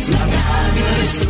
sentidos, la radio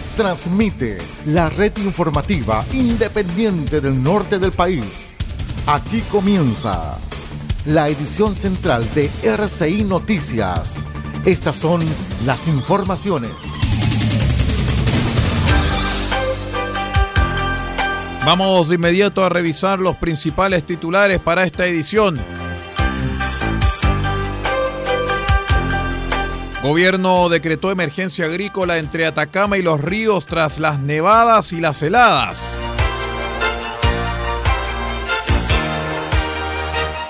transmite la red informativa independiente del norte del país. Aquí comienza la edición central de RCI Noticias. Estas son las informaciones. Vamos de inmediato a revisar los principales titulares para esta edición. Gobierno decretó emergencia agrícola entre Atacama y los ríos tras las nevadas y las heladas.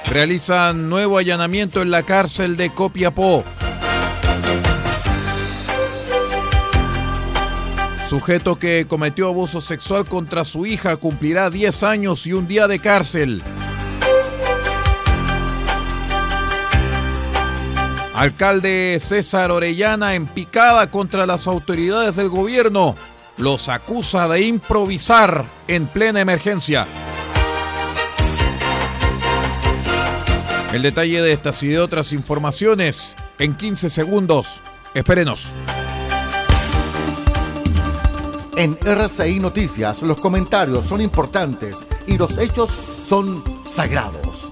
Realizan nuevo allanamiento en la cárcel de Copiapó. Sujeto que cometió abuso sexual contra su hija cumplirá 10 años y un día de cárcel. Alcalde César Orellana en picada contra las autoridades del gobierno. Los acusa de improvisar en plena emergencia. El detalle de estas y de otras informaciones en 15 segundos. Espérenos. En RCI Noticias los comentarios son importantes y los hechos son sagrados.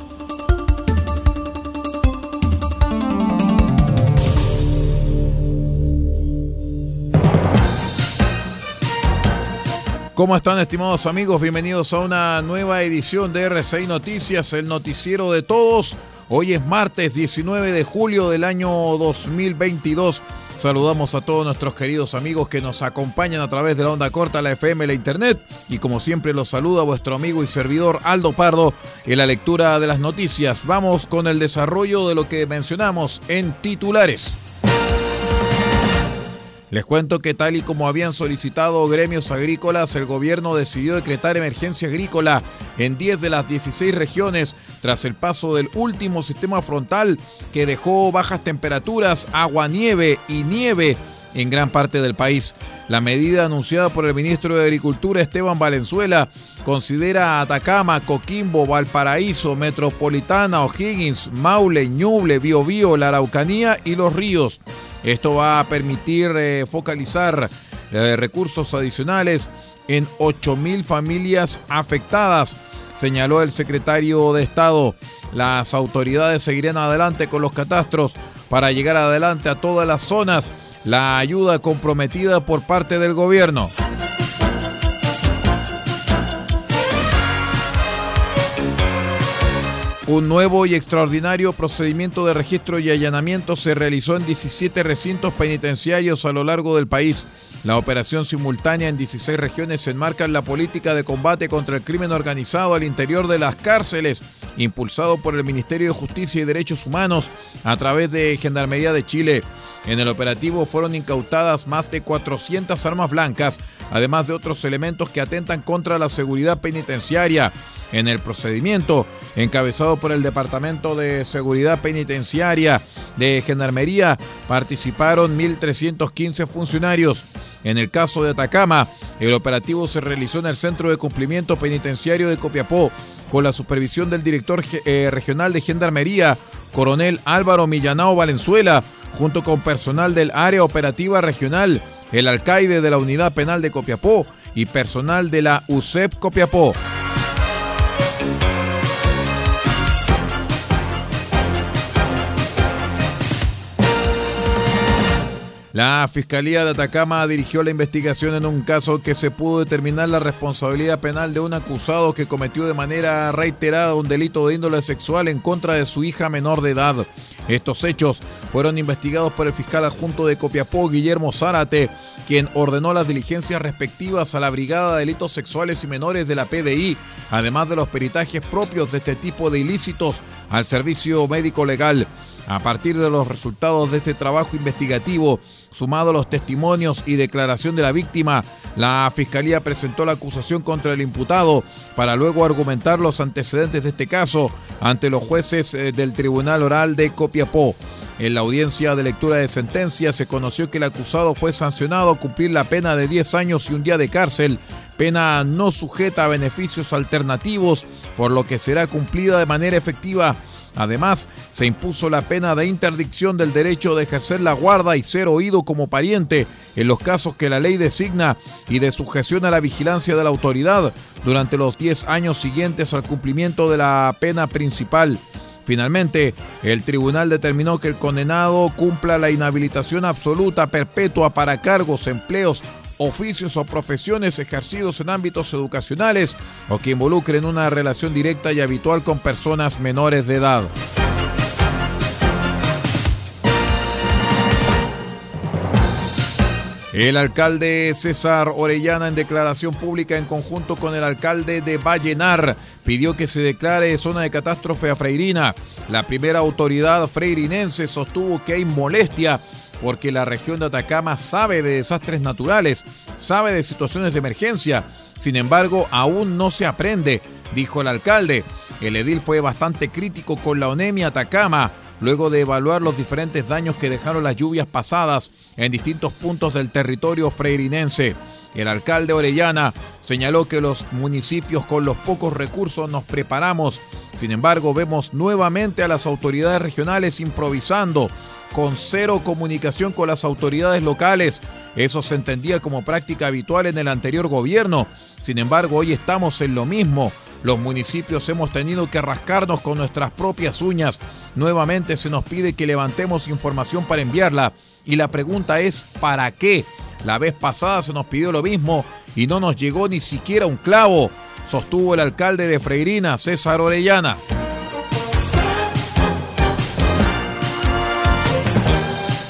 ¿Cómo están estimados amigos? Bienvenidos a una nueva edición de R6 Noticias, el noticiero de todos. Hoy es martes 19 de julio del año 2022. Saludamos a todos nuestros queridos amigos que nos acompañan a través de la onda corta, la FM, la internet. Y como siempre los saluda vuestro amigo y servidor Aldo Pardo en la lectura de las noticias. Vamos con el desarrollo de lo que mencionamos en titulares. Les cuento que tal y como habían solicitado gremios agrícolas, el gobierno decidió decretar emergencia agrícola en 10 de las 16 regiones tras el paso del último sistema frontal que dejó bajas temperaturas, agua, nieve y nieve en gran parte del país. La medida anunciada por el ministro de Agricultura Esteban Valenzuela considera a Atacama, Coquimbo, Valparaíso, Metropolitana, O'Higgins, Maule, Ñuble, Biobío, la Araucanía y Los Ríos. Esto va a permitir eh, focalizar eh, recursos adicionales en 8.000 familias afectadas, señaló el secretario de Estado. Las autoridades seguirán adelante con los catastros para llegar adelante a todas las zonas. La ayuda comprometida por parte del gobierno. Un nuevo y extraordinario procedimiento de registro y allanamiento se realizó en 17 recintos penitenciarios a lo largo del país. La operación simultánea en 16 regiones enmarca en la política de combate contra el crimen organizado al interior de las cárceles, impulsado por el Ministerio de Justicia y Derechos Humanos a través de Gendarmería de Chile. En el operativo fueron incautadas más de 400 armas blancas, además de otros elementos que atentan contra la seguridad penitenciaria. En el procedimiento, encabezado por el Departamento de Seguridad Penitenciaria de Gendarmería, participaron 1.315 funcionarios. En el caso de Atacama, el operativo se realizó en el Centro de Cumplimiento Penitenciario de Copiapó, con la supervisión del director eh, regional de Gendarmería, coronel Álvaro Millanao Valenzuela, junto con personal del Área Operativa Regional, el alcaide de la Unidad Penal de Copiapó y personal de la UCEP Copiapó. La Fiscalía de Atacama dirigió la investigación en un caso que se pudo determinar la responsabilidad penal de un acusado que cometió de manera reiterada un delito de índole sexual en contra de su hija menor de edad. Estos hechos fueron investigados por el fiscal adjunto de Copiapó, Guillermo Zárate, quien ordenó las diligencias respectivas a la Brigada de Delitos Sexuales y Menores de la PDI, además de los peritajes propios de este tipo de ilícitos al servicio médico legal. A partir de los resultados de este trabajo investigativo, sumado a los testimonios y declaración de la víctima, la Fiscalía presentó la acusación contra el imputado para luego argumentar los antecedentes de este caso ante los jueces eh, del Tribunal Oral de Copiapó. En la audiencia de lectura de sentencia se conoció que el acusado fue sancionado a cumplir la pena de 10 años y un día de cárcel, pena no sujeta a beneficios alternativos, por lo que será cumplida de manera efectiva Además, se impuso la pena de interdicción del derecho de ejercer la guarda y ser oído como pariente en los casos que la ley designa y de sujeción a la vigilancia de la autoridad durante los 10 años siguientes al cumplimiento de la pena principal. Finalmente, el tribunal determinó que el condenado cumpla la inhabilitación absoluta perpetua para cargos, empleos oficios o profesiones ejercidos en ámbitos educacionales o que involucren una relación directa y habitual con personas menores de edad. El alcalde César Orellana en declaración pública en conjunto con el alcalde de Vallenar pidió que se declare zona de catástrofe a Freirina. La primera autoridad freirinense sostuvo que hay molestia porque la región de Atacama sabe de desastres naturales, sabe de situaciones de emergencia. Sin embargo, aún no se aprende, dijo el alcalde. El edil fue bastante crítico con la ONEMI Atacama, luego de evaluar los diferentes daños que dejaron las lluvias pasadas en distintos puntos del territorio freirinense. El alcalde Orellana señaló que los municipios con los pocos recursos nos preparamos. Sin embargo, vemos nuevamente a las autoridades regionales improvisando, con cero comunicación con las autoridades locales. Eso se entendía como práctica habitual en el anterior gobierno. Sin embargo, hoy estamos en lo mismo. Los municipios hemos tenido que rascarnos con nuestras propias uñas. Nuevamente se nos pide que levantemos información para enviarla. Y la pregunta es, ¿para qué? La vez pasada se nos pidió lo mismo y no nos llegó ni siquiera un clavo, sostuvo el alcalde de Freirina, César Orellana.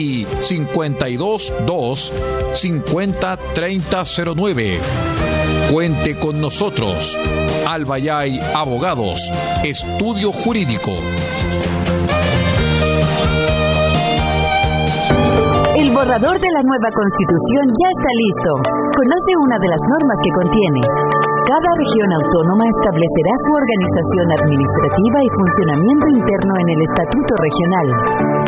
y 522 50 3009. Cuente con nosotros. Albayay Abogados, Estudio Jurídico. El borrador de la nueva constitución ya está listo. Conoce una de las normas que contiene. Cada región autónoma establecerá su organización administrativa y funcionamiento interno en el Estatuto Regional.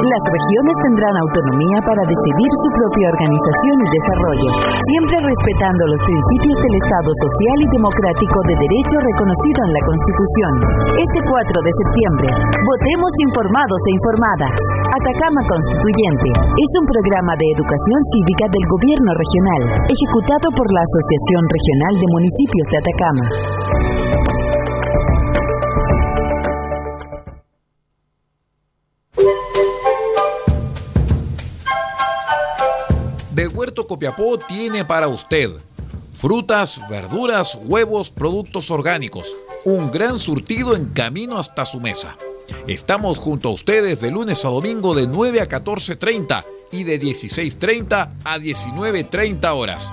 Las regiones tendrán autonomía para decidir su propia organización y desarrollo, siempre respetando los principios del Estado social y democrático de derecho reconocido en la Constitución. Este 4 de septiembre, votemos informados e informadas. Atacama Constituyente es un programa de educación cívica del Gobierno regional, ejecutado por la Asociación Regional de Municipios de Atacama. Del Huerto Copiapó tiene para usted frutas, verduras, huevos, productos orgánicos. Un gran surtido en camino hasta su mesa. Estamos junto a ustedes de lunes a domingo de 9 a 14.30 y de 16.30 a 19.30 horas.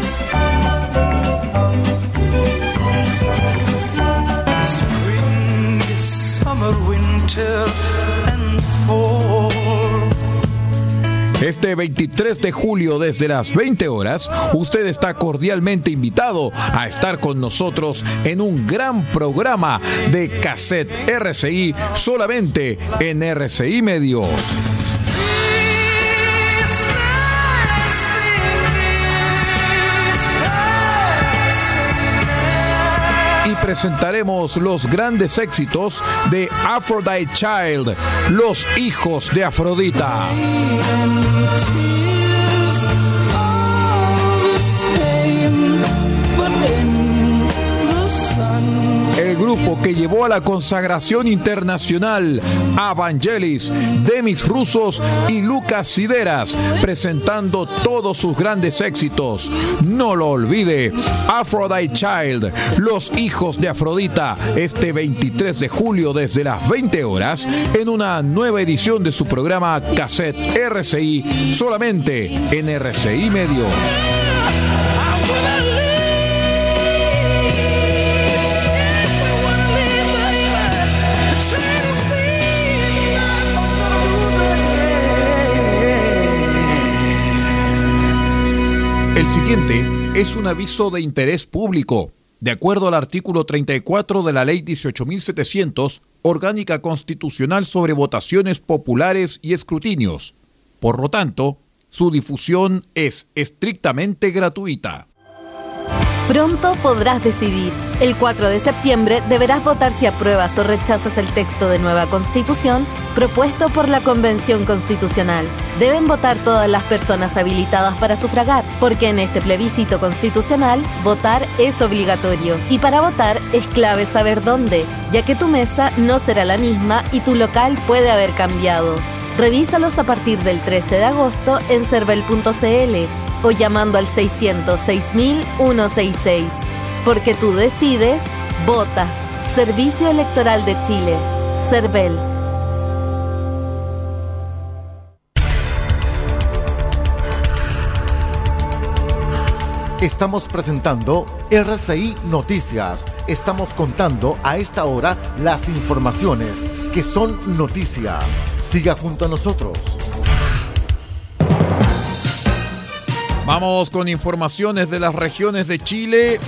Este 23 de julio desde las 20 horas, usted está cordialmente invitado a estar con nosotros en un gran programa de cassette RCI solamente en RCI Medios. Presentaremos los grandes éxitos de Aphrodite Child, los hijos de Afrodita. Que llevó a la consagración internacional a Vangelis, Demis Rusos y Lucas Sideras, presentando todos sus grandes éxitos. No lo olvide, Aphrodite Child, Los Hijos de Afrodita, este 23 de julio desde las 20 horas, en una nueva edición de su programa Cassette RCI, solamente en RCI Medios. Siguiente es un aviso de interés público. De acuerdo al artículo 34 de la Ley 18.700, Orgánica Constitucional sobre Votaciones Populares y Escrutinios. Por lo tanto, su difusión es estrictamente gratuita. Pronto podrás decidir. El 4 de septiembre deberás votar si apruebas o rechazas el texto de nueva constitución propuesto por la Convención Constitucional. Deben votar todas las personas habilitadas para sufragar, porque en este plebiscito constitucional votar es obligatorio. Y para votar es clave saber dónde, ya que tu mesa no será la misma y tu local puede haber cambiado. Revísalos a partir del 13 de agosto en cervel.cl o llamando al 606.166. Porque tú decides, vota. Servicio Electoral de Chile. CERVEL. Estamos presentando RCI Noticias. Estamos contando a esta hora las informaciones que son noticia. Siga junto a nosotros. Vamos con informaciones de las regiones de Chile.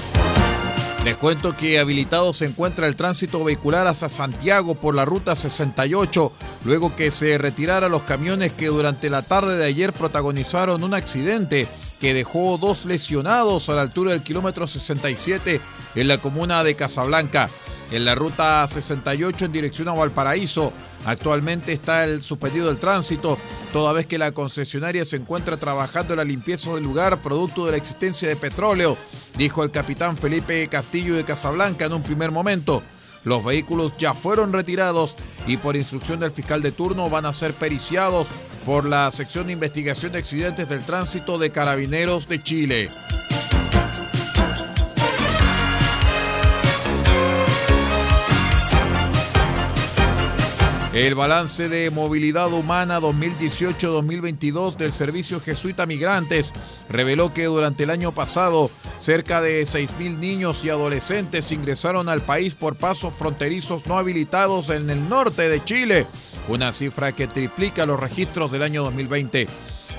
Les cuento que habilitado se encuentra el tránsito vehicular hacia Santiago por la ruta 68, luego que se retiraran los camiones que durante la tarde de ayer protagonizaron un accidente que dejó dos lesionados a la altura del kilómetro 67 en la comuna de Casablanca. En la ruta 68 en dirección a Valparaíso, Actualmente está el suspendido del tránsito, toda vez que la concesionaria se encuentra trabajando en la limpieza del lugar producto de la existencia de petróleo, dijo el capitán Felipe Castillo de Casablanca en un primer momento. Los vehículos ya fueron retirados y por instrucción del fiscal de turno van a ser periciados por la sección de investigación de accidentes del tránsito de Carabineros de Chile. El balance de movilidad humana 2018-2022 del Servicio Jesuita Migrantes reveló que durante el año pasado cerca de 6.000 niños y adolescentes ingresaron al país por pasos fronterizos no habilitados en el norte de Chile, una cifra que triplica los registros del año 2020.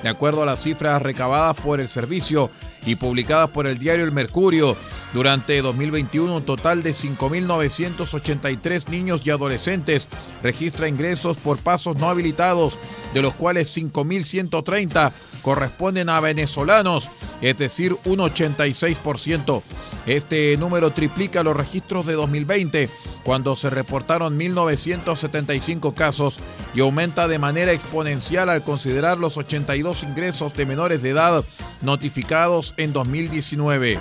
De acuerdo a las cifras recabadas por el servicio y publicadas por el diario El Mercurio, durante 2021, un total de 5.983 niños y adolescentes registra ingresos por pasos no habilitados, de los cuales 5.130 corresponden a venezolanos, es decir, un 86%. Este número triplica los registros de 2020, cuando se reportaron 1.975 casos y aumenta de manera exponencial al considerar los 82 ingresos de menores de edad notificados en 2019.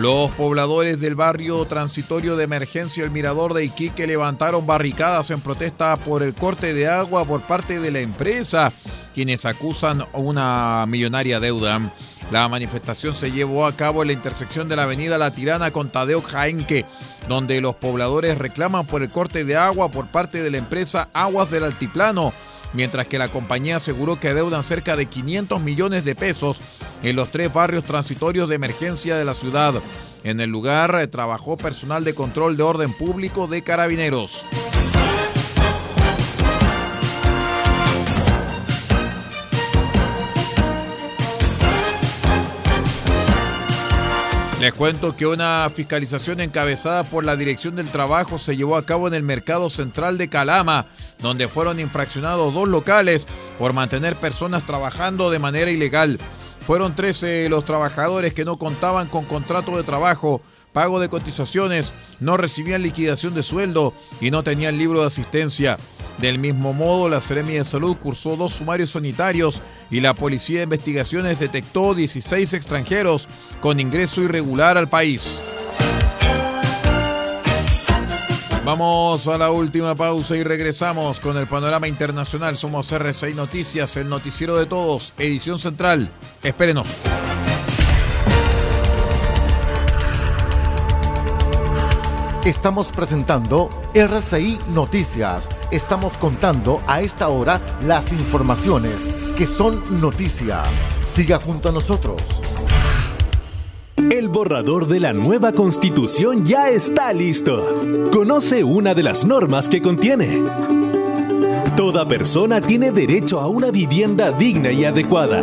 Los pobladores del barrio transitorio de emergencia El Mirador de Iquique levantaron barricadas en protesta por el corte de agua por parte de la empresa, quienes acusan una millonaria deuda. La manifestación se llevó a cabo en la intersección de la avenida La Tirana con Tadeo Jaenque, donde los pobladores reclaman por el corte de agua por parte de la empresa Aguas del Altiplano, mientras que la compañía aseguró que adeudan cerca de 500 millones de pesos en los tres barrios transitorios de emergencia de la ciudad. En el lugar eh, trabajó personal de control de orden público de carabineros. Les cuento que una fiscalización encabezada por la Dirección del Trabajo se llevó a cabo en el Mercado Central de Calama, donde fueron infraccionados dos locales por mantener personas trabajando de manera ilegal. Fueron 13 los trabajadores que no contaban con contrato de trabajo, pago de cotizaciones, no recibían liquidación de sueldo y no tenían libro de asistencia. Del mismo modo, la Seremi de Salud cursó dos sumarios sanitarios y la Policía de Investigaciones detectó 16 extranjeros con ingreso irregular al país. Vamos a la última pausa y regresamos con el panorama internacional. Somos R6 Noticias, el noticiero de todos, edición central. Espérenos. Estamos presentando RCI Noticias. Estamos contando a esta hora las informaciones que son noticia. Siga junto a nosotros. El borrador de la nueva constitución ya está listo. Conoce una de las normas que contiene. Toda persona tiene derecho a una vivienda digna y adecuada.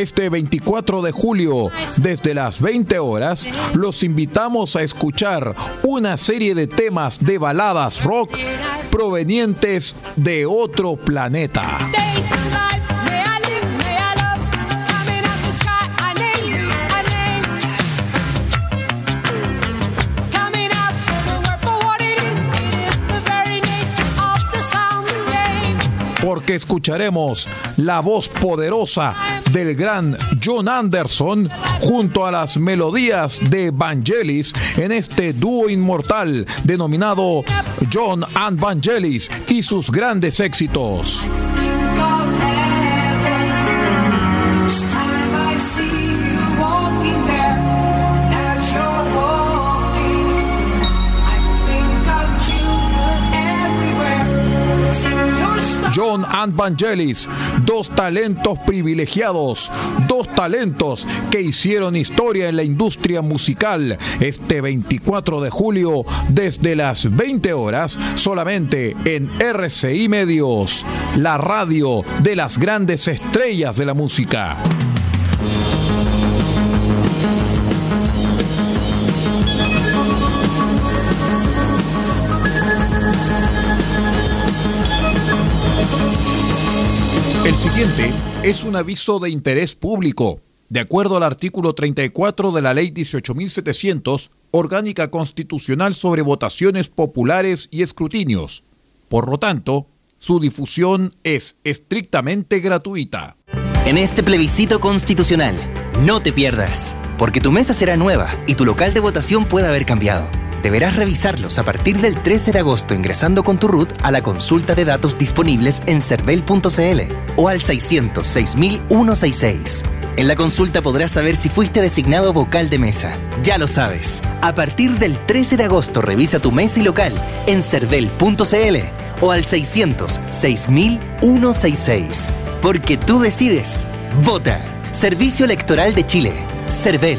Este 24 de julio, desde las 20 horas, los invitamos a escuchar una serie de temas de baladas rock provenientes de otro planeta. porque escucharemos la voz poderosa del gran John Anderson junto a las melodías de Vangelis en este dúo inmortal denominado John and Vangelis y sus grandes éxitos. John and Vangelis, dos talentos privilegiados, dos talentos que hicieron historia en la industria musical este 24 de julio desde las 20 horas solamente en RCI Medios, la radio de las grandes estrellas de la música. El siguiente es un aviso de interés público. De acuerdo al artículo 34 de la Ley 18.700, Orgánica Constitucional sobre Votaciones Populares y Escrutinios. Por lo tanto, su difusión es estrictamente gratuita. En este plebiscito constitucional, no te pierdas, porque tu mesa será nueva y tu local de votación puede haber cambiado. Deberás revisarlos a partir del 13 de agosto ingresando con tu RUT a la consulta de datos disponibles en cervel.cl o al 600-6166. En la consulta podrás saber si fuiste designado vocal de mesa. Ya lo sabes. A partir del 13 de agosto revisa tu mesa y local en cervel.cl o al 600-6166. Porque tú decides. Vota. Servicio Electoral de Chile. Cervel.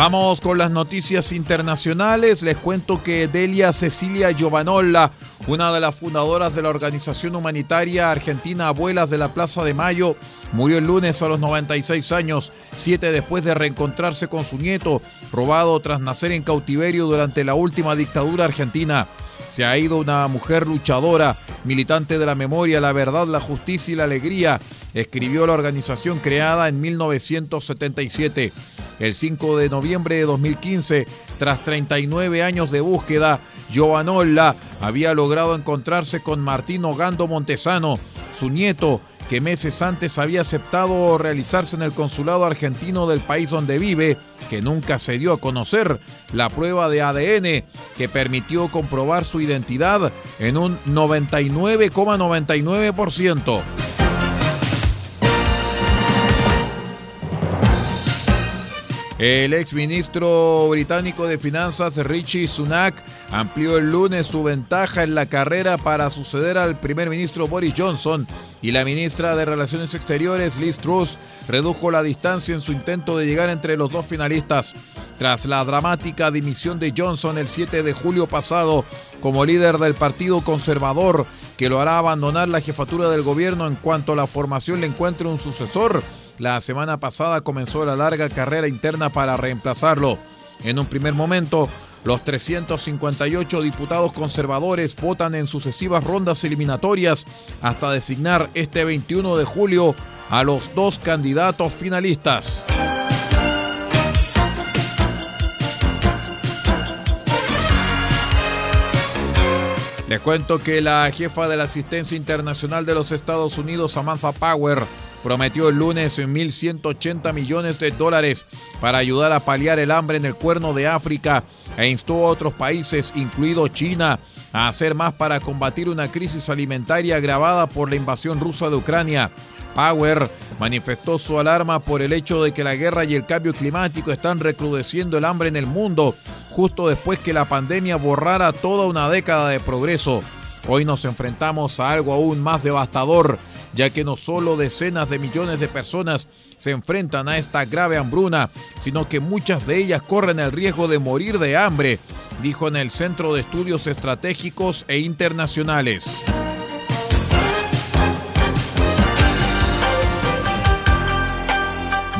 Vamos con las noticias internacionales. Les cuento que Delia Cecilia Giovanola, una de las fundadoras de la organización humanitaria argentina Abuelas de la Plaza de Mayo, murió el lunes a los 96 años, siete después de reencontrarse con su nieto, robado tras nacer en cautiverio durante la última dictadura argentina. Se ha ido una mujer luchadora, militante de la memoria, la verdad, la justicia y la alegría, escribió la organización creada en 1977. El 5 de noviembre de 2015, tras 39 años de búsqueda, Giovanola había logrado encontrarse con Martín Ogando Montesano, su nieto, que meses antes había aceptado realizarse en el consulado argentino del país donde vive, que nunca se dio a conocer, la prueba de ADN que permitió comprobar su identidad en un 99,99%. El exministro británico de Finanzas Richie Sunak amplió el lunes su ventaja en la carrera para suceder al primer ministro Boris Johnson y la ministra de Relaciones Exteriores Liz Truss redujo la distancia en su intento de llegar entre los dos finalistas. Tras la dramática dimisión de Johnson el 7 de julio pasado como líder del Partido Conservador, que lo hará abandonar la jefatura del gobierno en cuanto la formación le encuentre un sucesor, la semana pasada comenzó la larga carrera interna para reemplazarlo. En un primer momento, los 358 diputados conservadores votan en sucesivas rondas eliminatorias hasta designar este 21 de julio a los dos candidatos finalistas. Les cuento que la jefa de la asistencia internacional de los Estados Unidos, Samantha Power, prometió el lunes 1.180 millones de dólares para ayudar a paliar el hambre en el cuerno de África e instó a otros países, incluido China, a hacer más para combatir una crisis alimentaria agravada por la invasión rusa de Ucrania. Power manifestó su alarma por el hecho de que la guerra y el cambio climático están recrudeciendo el hambre en el mundo, justo después que la pandemia borrara toda una década de progreso. Hoy nos enfrentamos a algo aún más devastador, ya que no solo decenas de millones de personas se enfrentan a esta grave hambruna, sino que muchas de ellas corren el riesgo de morir de hambre, dijo en el Centro de Estudios Estratégicos e Internacionales.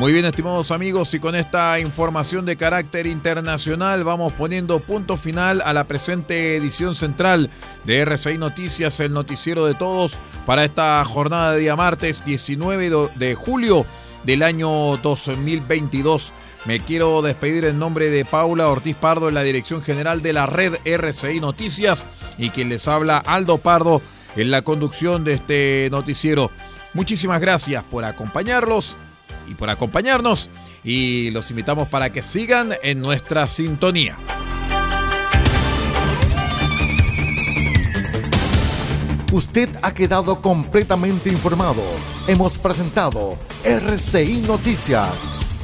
Muy bien, estimados amigos, y con esta información de carácter internacional vamos poniendo punto final a la presente edición central de RCI Noticias, el noticiero de todos, para esta jornada de día martes 19 de julio del año 2022. Me quiero despedir en nombre de Paula Ortiz Pardo en la dirección general de la red RCI Noticias y quien les habla Aldo Pardo en la conducción de este noticiero. Muchísimas gracias por acompañarlos y por acompañarnos y los invitamos para que sigan en nuestra sintonía. Usted ha quedado completamente informado. Hemos presentado RCI Noticias,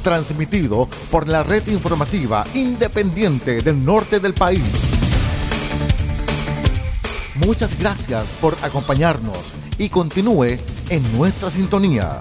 transmitido por la red informativa independiente del norte del país. Muchas gracias por acompañarnos y continúe en nuestra sintonía.